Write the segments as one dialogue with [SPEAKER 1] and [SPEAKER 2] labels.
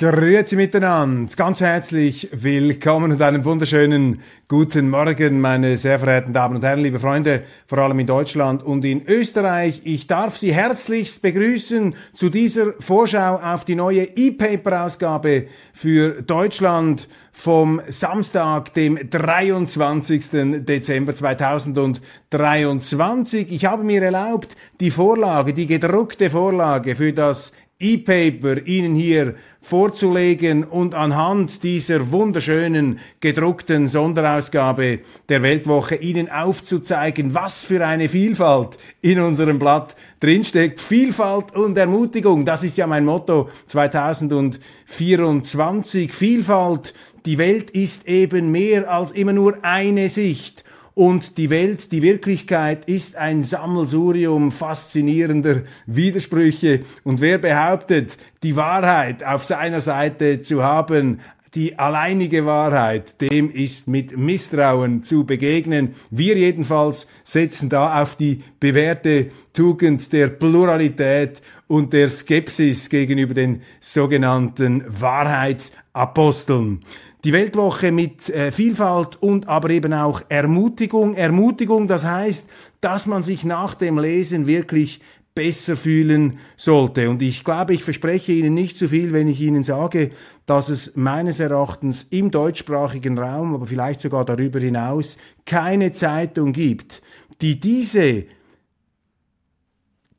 [SPEAKER 1] Grüezi miteinander, ganz herzlich willkommen und einen wunderschönen guten Morgen, meine sehr verehrten Damen und Herren, liebe Freunde, vor allem in Deutschland und in Österreich. Ich darf Sie herzlichst begrüßen zu dieser Vorschau auf die neue E-Paper-Ausgabe für Deutschland vom Samstag, dem 23. Dezember 2023. Ich habe mir erlaubt, die Vorlage, die gedruckte Vorlage für das E-Paper Ihnen hier vorzulegen und anhand dieser wunderschönen gedruckten Sonderausgabe der Weltwoche Ihnen aufzuzeigen, was für eine Vielfalt in unserem Blatt drinsteckt. Vielfalt und Ermutigung, das ist ja mein Motto 2024. Vielfalt, die Welt ist eben mehr als immer nur eine Sicht. Und die Welt, die Wirklichkeit ist ein Sammelsurium faszinierender Widersprüche. Und wer behauptet, die Wahrheit auf seiner Seite zu haben, die alleinige Wahrheit, dem ist mit Misstrauen zu begegnen. Wir jedenfalls setzen da auf die bewährte Tugend der Pluralität und der Skepsis gegenüber den sogenannten Wahrheitsaposteln. Die Weltwoche mit äh, Vielfalt und aber eben auch Ermutigung. Ermutigung, das heißt, dass man sich nach dem Lesen wirklich besser fühlen sollte. Und ich glaube, ich verspreche Ihnen nicht zu viel, wenn ich Ihnen sage, dass es meines Erachtens im deutschsprachigen Raum, aber vielleicht sogar darüber hinaus, keine Zeitung gibt, die diese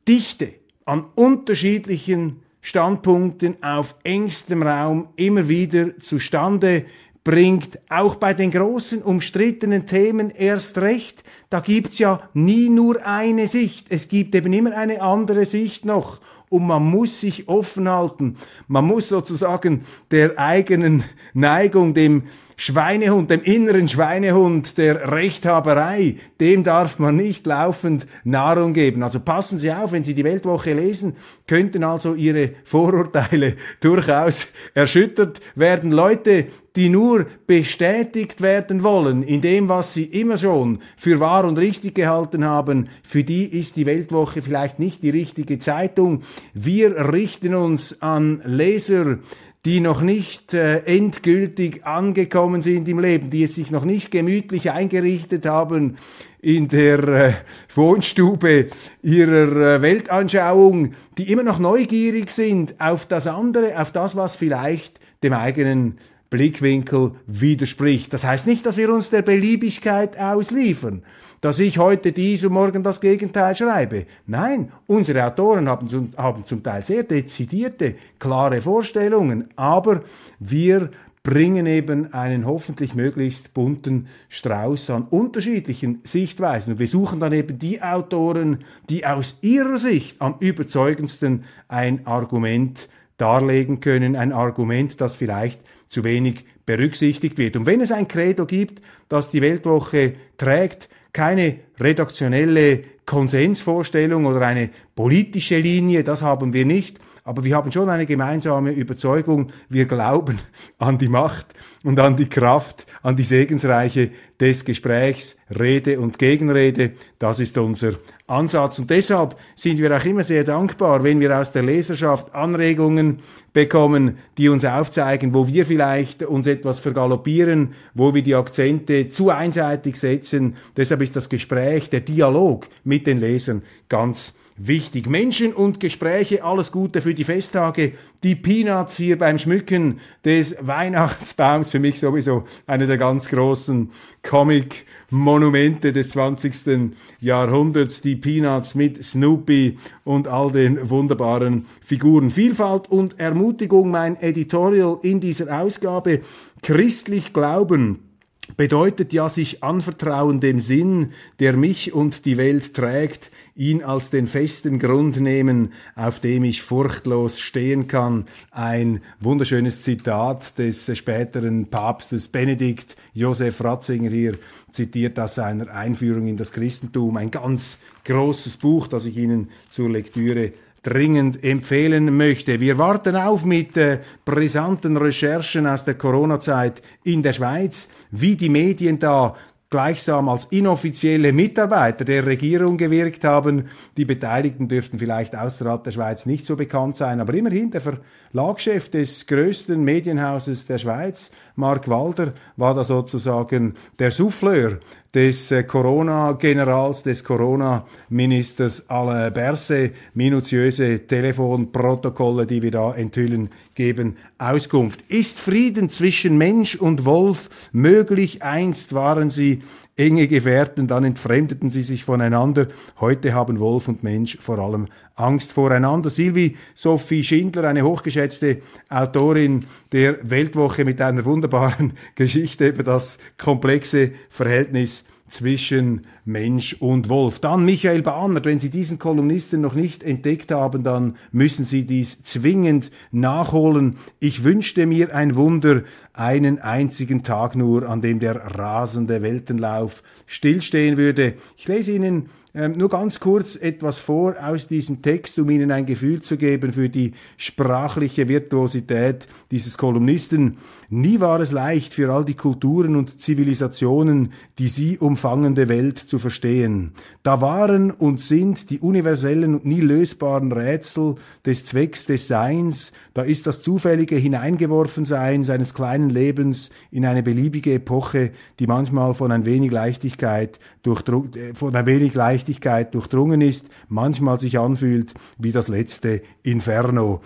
[SPEAKER 1] Dichte an unterschiedlichen Standpunkten auf engstem Raum immer wieder zustande bringt, auch bei den großen umstrittenen Themen erst recht. Da gibt's ja nie nur eine Sicht, es gibt eben immer eine andere Sicht noch und man muss sich offen halten. Man muss sozusagen der eigenen Neigung, dem Schweinehund, dem inneren Schweinehund der Rechthaberei, dem darf man nicht laufend Nahrung geben. Also passen Sie auf, wenn Sie die Weltwoche lesen, könnten also Ihre Vorurteile durchaus erschüttert werden. Leute, die nur bestätigt werden wollen in dem, was sie immer schon für wahr und richtig gehalten haben, für die ist die Weltwoche vielleicht nicht die richtige Zeitung. Wir richten uns an Leser, die noch nicht äh, endgültig angekommen sind im Leben, die es sich noch nicht gemütlich eingerichtet haben in der äh, Wohnstube ihrer äh, Weltanschauung, die immer noch neugierig sind auf das andere, auf das, was vielleicht dem eigenen Blickwinkel widerspricht. Das heißt nicht, dass wir uns der Beliebigkeit ausliefern, dass ich heute dies und morgen das Gegenteil schreibe. Nein, unsere Autoren haben zum, haben zum Teil sehr dezidierte, klare Vorstellungen, aber wir bringen eben einen hoffentlich möglichst bunten Strauß an unterschiedlichen Sichtweisen. Und wir suchen dann eben die Autoren, die aus ihrer Sicht am überzeugendsten ein Argument darlegen können, ein Argument, das vielleicht zu wenig berücksichtigt wird. Und wenn es ein Credo gibt, das die Weltwoche trägt, keine redaktionelle Konsensvorstellung oder eine politische Linie, das haben wir nicht, aber wir haben schon eine gemeinsame Überzeugung, wir glauben an die Macht und an die Kraft, an die Segensreiche des Gesprächs, Rede und Gegenrede. Das ist unser Ansatz. Und deshalb sind wir auch immer sehr dankbar, wenn wir aus der Leserschaft Anregungen bekommen, die uns aufzeigen, wo wir vielleicht uns etwas vergaloppieren, wo wir die Akzente zu einseitig setzen. Deshalb ist das Gespräch, der Dialog mit den Lesern ganz wichtig. Menschen und Gespräche, alles Gute für die Festtage. Die Peanuts hier beim Schmücken des Weihnachtsbaums, für mich sowieso eine der ganz großen Comic-Monumente des 20. Jahrhunderts. Die Peanuts mit Snoopy und all den wunderbaren Figuren. Vielfalt und Ermutigung, mein Editorial in dieser Ausgabe. Christlich Glauben bedeutet ja sich anvertrauen dem Sinn, der mich und die Welt trägt, ihn als den festen Grund nehmen, auf dem ich furchtlos stehen kann. Ein wunderschönes Zitat des späteren Papstes Benedikt Josef Ratzinger hier zitiert aus seiner Einführung in das Christentum. Ein ganz großes Buch, das ich Ihnen zur Lektüre dringend empfehlen möchte. Wir warten auf mit äh, brisanten Recherchen aus der Corona-Zeit in der Schweiz, wie die Medien da gleichsam als inoffizielle Mitarbeiter der Regierung gewirkt haben. Die Beteiligten dürften vielleicht außerhalb der Schweiz nicht so bekannt sein, aber immerhin der Verlagschef des größten Medienhauses der Schweiz, Mark Walder, war da sozusagen der Souffleur des äh, Corona-Generals, des Corona-Ministers Alain Berset. Minutiöse Telefonprotokolle, die wir da enthüllen, geben Auskunft. Ist Frieden zwischen Mensch und Wolf möglich? Einst waren sie enge Gefährten, dann entfremdeten sie sich voneinander. Heute haben Wolf und Mensch vor allem Angst voreinander. Silvi Sophie Schindler, eine hochgeschätzte Autorin der Weltwoche mit einer wunderbaren Geschichte über das komplexe Verhältnis zwischen Mensch und Wolf. Dann Michael Bahnert, wenn Sie diesen Kolumnisten noch nicht entdeckt haben, dann müssen Sie dies zwingend nachholen. Ich wünschte mir ein Wunder, einen einzigen Tag nur, an dem der rasende Weltenlauf stillstehen würde. Ich lese Ihnen ähm, nur ganz kurz etwas vor aus diesem Text, um Ihnen ein Gefühl zu geben für die sprachliche Virtuosität dieses Kolumnisten. Nie war es leicht für all die Kulturen und Zivilisationen, die sie umfangende Welt zu verstehen. Da waren und sind die universellen und nie lösbaren Rätsel des Zwecks des Seins, da ist das zufällige Hineingeworfensein seines kleinen Lebens in eine beliebige Epoche, die manchmal von ein wenig Leichtigkeit, äh, von ein wenig Leichtigkeit durchdrungen ist, manchmal sich anfühlt wie das letzte Inferno.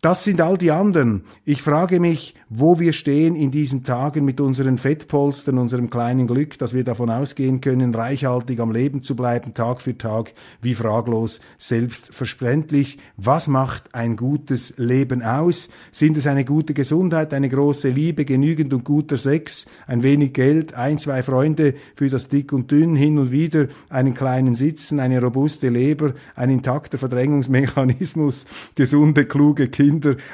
[SPEAKER 1] Das sind all die anderen. Ich frage mich, wo wir stehen in diesen Tagen mit unseren Fettpolstern, unserem kleinen Glück, dass wir davon ausgehen können, reichhaltig am Leben zu bleiben, Tag für Tag, wie fraglos selbstverständlich. Was macht ein gutes Leben aus? Sind es eine gute Gesundheit, eine große Liebe, genügend und guter Sex, ein wenig Geld, ein, zwei Freunde für das Dick und Dünn, hin und wieder einen kleinen Sitzen, eine robuste Leber, ein intakter Verdrängungsmechanismus, gesunde, kluge Kinder,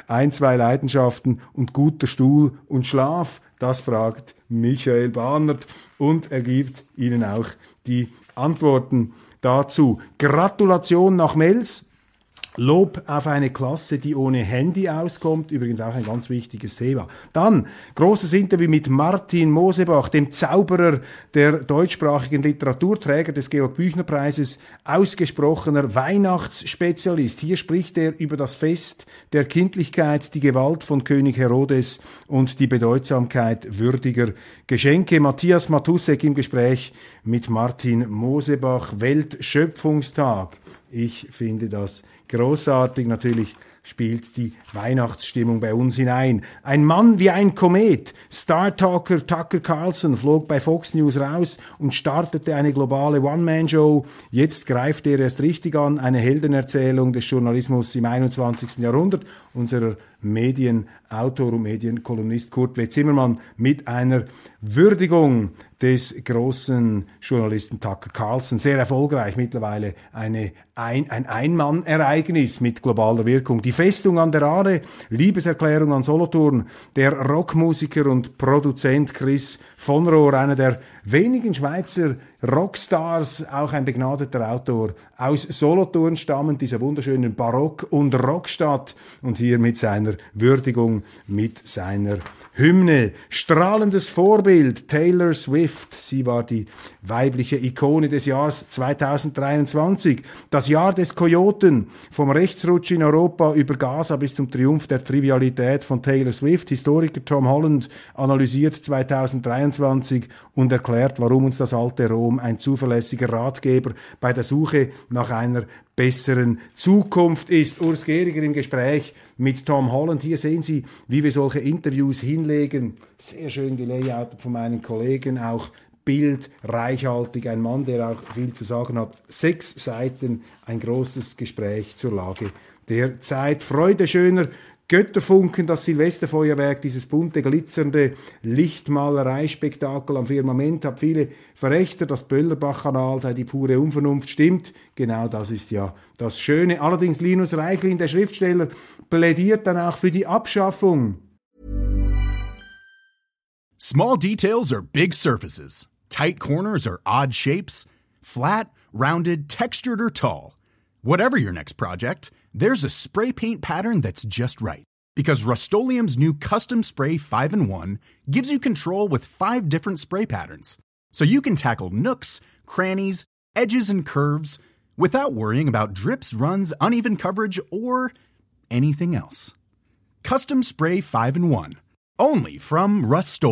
[SPEAKER 1] ein, zwei Leidenschaften und guter guter Stuhl und Schlaf? Das fragt Michael Bahnert und er gibt Ihnen auch die Antworten dazu. Gratulation nach Mels. Lob auf eine Klasse, die ohne Handy auskommt, übrigens auch ein ganz wichtiges Thema. Dann großes Interview mit Martin Mosebach, dem Zauberer der deutschsprachigen Literaturträger des Georg Büchner Preises, ausgesprochener Weihnachtsspezialist. Hier spricht er über das Fest der Kindlichkeit, die Gewalt von König Herodes und die Bedeutsamkeit würdiger Geschenke. Matthias Matusek im Gespräch mit Martin Mosebach, Weltschöpfungstag. Ich finde das großartig. Natürlich spielt die Weihnachtsstimmung bei uns hinein. Ein Mann wie ein Komet. Star-Talker Tucker Carlson flog bei Fox News raus und startete eine globale One-Man-Show. Jetzt greift er erst richtig an, eine Heldenerzählung des Journalismus im 21. Jahrhundert unserer Medienautor und Medienkolumnist Kurt W. Zimmermann mit einer Würdigung des großen Journalisten Tucker Carlson. Sehr erfolgreich mittlerweile eine ein, ein Einmann-Ereignis mit globaler Wirkung. Die Festung an der Aare, Liebeserklärung an Solothurn, der Rockmusiker und Produzent Chris von Rohr, einer der wenigen Schweizer Rockstars, auch ein begnadeter Autor, aus Solothurn stammend, dieser wunderschönen Barock- und Rockstadt und hier mit seiner Würdigung, mit seiner Hymne. Strahlendes Vorbild, Taylor Swift. Sie war die weibliche Ikone des Jahres 2023. Das Jahr des Kojoten. Vom Rechtsrutsch in Europa über Gaza bis zum Triumph der Trivialität von Taylor Swift. Historiker Tom Holland analysiert 2023 und erklärt, warum uns das alte Rom ein zuverlässiger Ratgeber bei der Suche nach einer besseren Zukunft ist. Urs Gehriger im Gespräch mit Tom Holland. Hier sehen Sie, wie wir solche Interviews hinlegen. Sehr schön gelayoutet von meinen Kollegen, auch Bild, reichhaltig, ein Mann, der auch viel zu sagen hat. Sechs Seiten, ein großes Gespräch zur Lage der Zeit. Freude schöner Götterfunken, das Silvesterfeuerwerk, dieses bunte, glitzernde Lichtmalereispektakel am Firmament, hat viele Verrechter, das Böllerbach-Kanal sei die pure Unvernunft, stimmt, genau das ist ja das Schöne. Allerdings Linus Reichlin, der Schriftsteller, plädiert dann auch für die Abschaffung.
[SPEAKER 2] Small details are big surfaces. Tight corners are odd shapes. Flat, rounded, textured or tall. Whatever your next project, there's a spray paint pattern that's just right. Because Rust new Custom Spray 5 in 1 gives you control with five different spray patterns. So you can tackle nooks, crannies, edges, and curves without worrying about drips, runs, uneven coverage, or anything else. Custom Spray 5 in 1. Only from Rust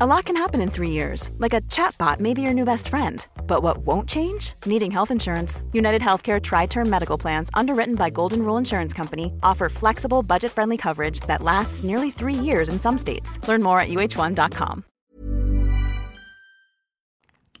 [SPEAKER 3] A lot can happen in three years, like a chatbot may be your new best friend. But what won't change? Needing health insurance. United Healthcare Tri Term Medical Plans, underwritten by Golden Rule Insurance Company, offer flexible, budget friendly coverage that lasts nearly three years in some states. Learn more at uh1.com.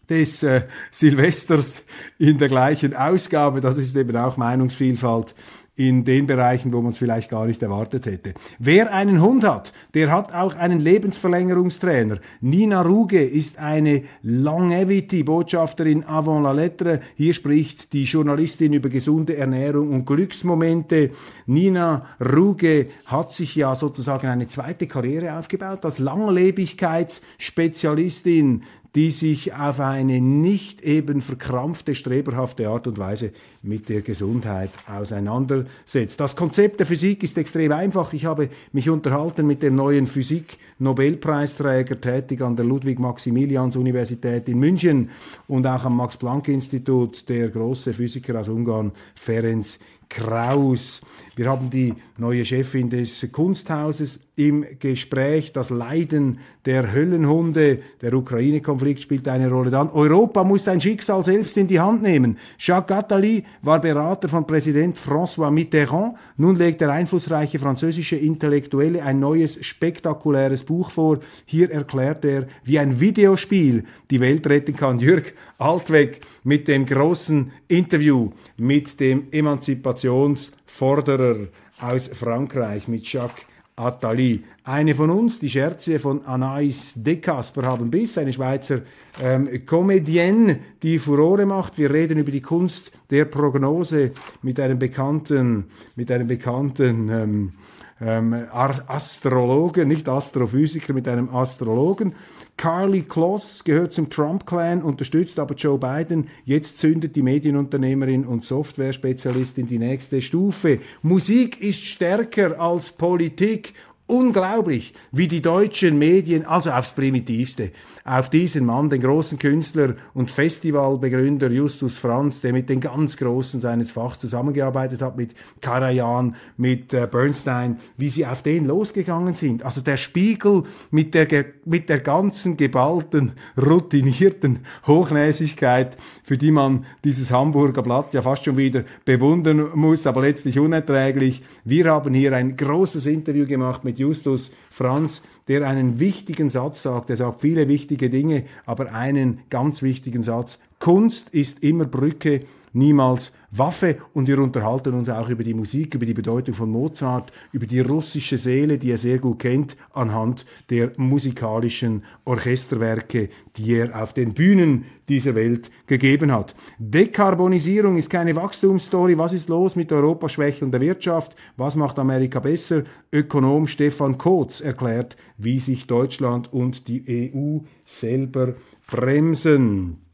[SPEAKER 1] Des äh, Silvesters in der gleichen Ausgabe, das ist eben auch Meinungsvielfalt in den Bereichen, wo man es vielleicht gar nicht erwartet hätte. Wer einen Hund hat, der hat auch einen Lebensverlängerungstrainer. Nina Ruge ist eine Longevity-Botschafterin avant la lettre. Hier spricht die Journalistin über gesunde Ernährung und Glücksmomente. Nina Ruge hat sich ja sozusagen eine zweite Karriere aufgebaut als Langlebigkeitsspezialistin die sich auf eine nicht eben verkrampfte, streberhafte Art und Weise mit der Gesundheit auseinandersetzt. Das Konzept der Physik ist extrem einfach. Ich habe mich unterhalten mit dem neuen Physik-Nobelpreisträger, tätig an der Ludwig-Maximilians-Universität in München und auch am Max-Planck-Institut, der große Physiker aus Ungarn, Ferenc Kraus. Wir haben die neue Chefin des Kunsthauses im Gespräch. Das Leiden der Höllenhunde, der Ukraine-Konflikt spielt eine Rolle. Dann Europa muss sein Schicksal selbst in die Hand nehmen. Jacques Attali war Berater von Präsident François Mitterrand. Nun legt der einflussreiche französische Intellektuelle ein neues spektakuläres Buch vor. Hier erklärt er, wie ein Videospiel die Welt retten kann. Jürg Altweg mit dem großen Interview mit dem Emanzipationsforderer aus Frankreich, mit Jacques Attali. Eine von uns, die Scherze von Anais De Casper haben Biss, eine Schweizer ähm, Comedienne, die Furore macht. Wir reden über die Kunst der Prognose mit einem bekannten, mit einem bekannten ähm, ähm, Astrologen, nicht Astrophysiker, mit einem Astrologen. Carly Kloss gehört zum Trump-Clan, unterstützt aber Joe Biden. Jetzt zündet die Medienunternehmerin und Software-Spezialistin die nächste Stufe. Musik ist stärker als Politik Unglaublich, wie die deutschen Medien, also aufs Primitivste, auf diesen Mann, den großen Künstler und Festivalbegründer Justus Franz, der mit den ganz Großen seines Fachs zusammengearbeitet hat, mit Karajan, mit äh, Bernstein, wie sie auf den losgegangen sind. Also der Spiegel mit der, mit der ganzen geballten, routinierten Hochnäsigkeit, für die man dieses Hamburger Blatt ja fast schon wieder bewundern muss, aber letztlich unerträglich. Wir haben hier ein großes Interview gemacht mit mit Justus Franz, der einen wichtigen Satz sagt. Er sagt viele wichtige Dinge, aber einen ganz wichtigen Satz. Kunst ist immer Brücke, niemals Waffe und wir unterhalten uns auch über die Musik, über die Bedeutung von Mozart, über die russische Seele, die er sehr gut kennt, anhand der musikalischen Orchesterwerke, die er auf den Bühnen dieser Welt gegeben hat. Dekarbonisierung ist keine Wachstumsstory. Was ist los mit Europas schwächelnder Wirtschaft? Was macht Amerika besser? Ökonom Stefan Kotz erklärt, wie sich Deutschland und die EU selber bremsen.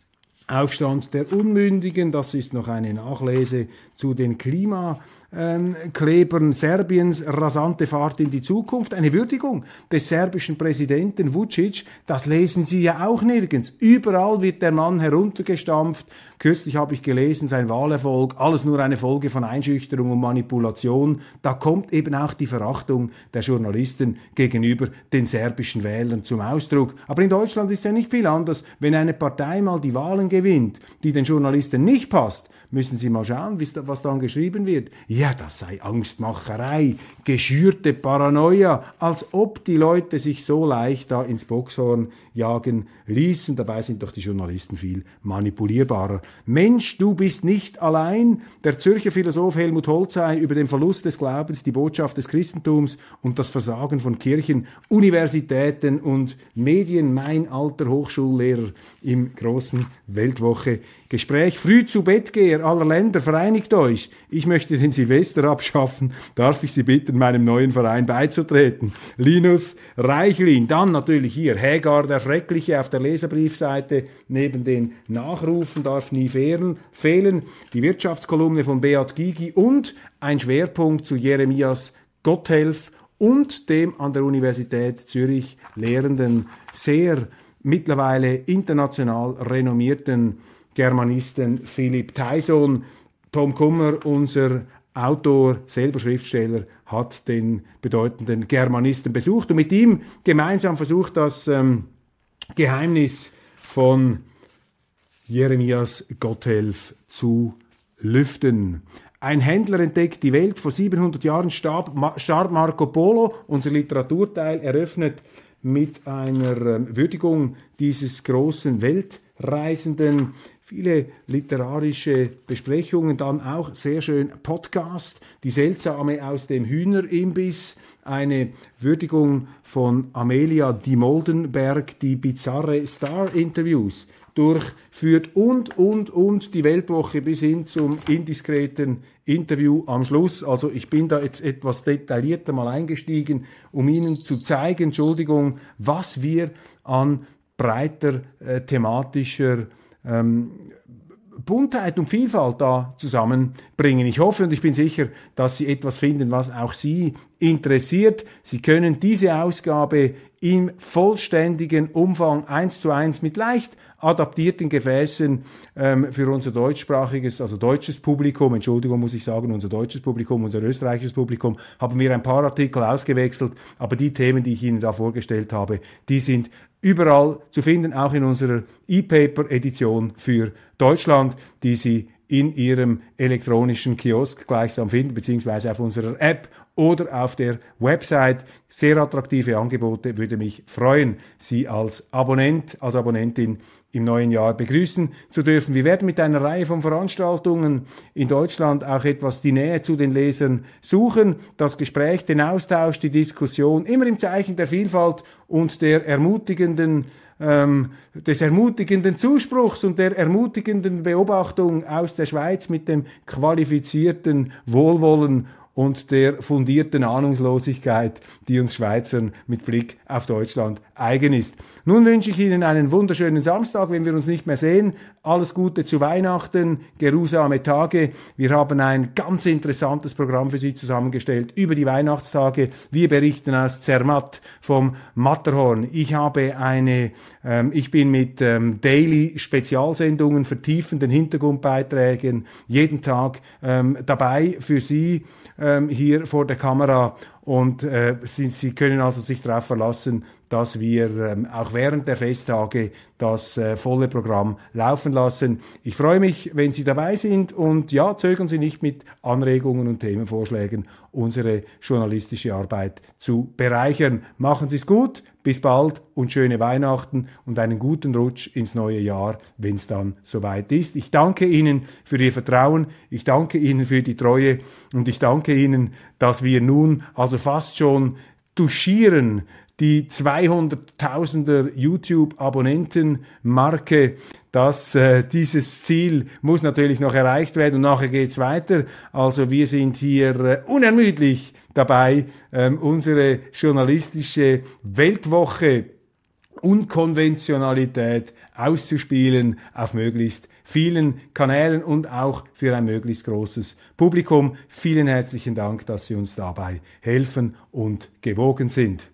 [SPEAKER 1] Aufstand der Unmündigen, das ist noch eine Nachlese zu den Klima Klebern Serbiens rasante Fahrt in die Zukunft, eine Würdigung des serbischen Präsidenten Vucic, das lesen Sie ja auch nirgends. Überall wird der Mann heruntergestampft. Kürzlich habe ich gelesen, sein Wahlerfolg, alles nur eine Folge von Einschüchterung und Manipulation. Da kommt eben auch die Verachtung der Journalisten gegenüber den serbischen Wählern zum Ausdruck. Aber in Deutschland ist ja nicht viel anders. Wenn eine Partei mal die Wahlen gewinnt, die den Journalisten nicht passt, müssen Sie mal schauen, was dann geschrieben wird ja, das sei Angstmacherei, geschürte Paranoia, als ob die Leute sich so leicht da ins Boxhorn jagen ließen. Dabei sind doch die Journalisten viel manipulierbarer. Mensch, du bist nicht allein. Der Zürcher Philosoph Helmut Holzei über den Verlust des Glaubens, die Botschaft des Christentums und das Versagen von Kirchen, Universitäten und Medien. Mein alter Hochschullehrer im großen Weltwoche Gespräch. Früh zu Aller Länder, vereinigt euch. Ich möchte den Silvester abschaffen. Darf ich Sie bitten, meinem neuen Verein beizutreten? Linus Reichlin. Dann natürlich hier Hägar der Schreckliche auf der Leserbriefseite. Neben den Nachrufen darf nie fehlen. Die Wirtschaftskolumne von Beat Gigi und ein Schwerpunkt zu Jeremias Gotthelf und dem an der Universität Zürich lehrenden, sehr mittlerweile international renommierten Germanisten Philipp Tyson. Tom Kummer, unser Autor, selber Schriftsteller, hat den bedeutenden Germanisten besucht und mit ihm gemeinsam versucht, das ähm, Geheimnis von Jeremias Gotthelf zu lüften. Ein Händler entdeckt die Welt. Vor 700 Jahren starb, Marco Polo. Unser Literaturteil eröffnet mit einer ähm, Würdigung dieses großen Weltreisenden viele literarische Besprechungen, dann auch sehr schön Podcast, die seltsame aus dem Hühnerimbiss, eine Würdigung von Amelia Di Moldenberg, die bizarre Star-Interviews durchführt und, und, und die Weltwoche bis hin zum indiskreten Interview am Schluss. Also ich bin da jetzt etwas detaillierter mal eingestiegen, um Ihnen zu zeigen, Entschuldigung, was wir an breiter äh, thematischer ähm, Buntheit und Vielfalt da zusammenbringen. Ich hoffe und ich bin sicher, dass Sie etwas finden, was auch Sie interessiert. Sie können diese Ausgabe im vollständigen Umfang eins zu eins mit leicht adaptierten Gefäßen ähm, für unser deutschsprachiges, also deutsches Publikum, Entschuldigung muss ich sagen, unser deutsches Publikum, unser österreichisches Publikum, haben wir ein paar Artikel ausgewechselt, aber die Themen, die ich Ihnen da vorgestellt habe, die sind überall zu finden, auch in unserer E-Paper-Edition für Deutschland, die Sie in Ihrem elektronischen Kiosk gleichsam finden, beziehungsweise auf unserer App oder auf der Website. Sehr attraktive Angebote, würde mich freuen, Sie als Abonnent, als Abonnentin im neuen Jahr begrüßen zu dürfen. Wir werden mit einer Reihe von Veranstaltungen in Deutschland auch etwas die Nähe zu den Lesern suchen, das Gespräch, den Austausch, die Diskussion, immer im Zeichen der Vielfalt und der ermutigenden ähm, des ermutigenden Zuspruchs und der ermutigenden Beobachtung aus der Schweiz mit dem qualifizierten Wohlwollen und der fundierten Ahnungslosigkeit, die uns Schweizern mit Blick auf Deutschland eigen ist. Nun wünsche ich Ihnen einen wunderschönen Samstag, wenn wir uns nicht mehr sehen. Alles Gute zu Weihnachten, geruhsame Tage. Wir haben ein ganz interessantes Programm für Sie zusammengestellt über die Weihnachtstage. Wir berichten aus Zermatt vom Matterhorn. Ich habe eine, ähm, ich bin mit ähm, Daily Spezialsendungen, vertiefenden Hintergrundbeiträgen jeden Tag ähm, dabei für Sie ähm, hier vor der Kamera. Und äh, Sie, Sie können also sich darauf verlassen, dass wir ähm, auch während der Festtage das äh, volle Programm laufen lassen. Ich freue mich, wenn Sie dabei sind und ja, zögern Sie nicht mit Anregungen und Themenvorschlägen, unsere journalistische Arbeit zu bereichern. Machen Sie es gut, bis bald und schöne Weihnachten und einen guten Rutsch ins neue Jahr, wenn es dann soweit ist. Ich danke Ihnen für Ihr Vertrauen, ich danke Ihnen für die Treue und ich danke Ihnen, dass wir nun also fast schon duschieren die 200.000er YouTube-Abonnenten-Marke, dass äh, dieses Ziel muss natürlich noch erreicht werden und nachher geht's weiter. Also wir sind hier äh, unermüdlich dabei, ähm, unsere journalistische Weltwoche Unkonventionalität auszuspielen auf möglichst vielen Kanälen und auch für ein möglichst großes Publikum. Vielen herzlichen Dank, dass Sie uns dabei helfen und gewogen sind.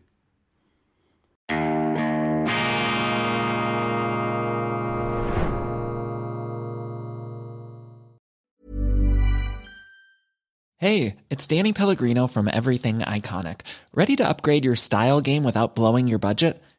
[SPEAKER 4] Hey, it's Danny Pellegrino from Everything Iconic. Ready to upgrade your style game without blowing your budget?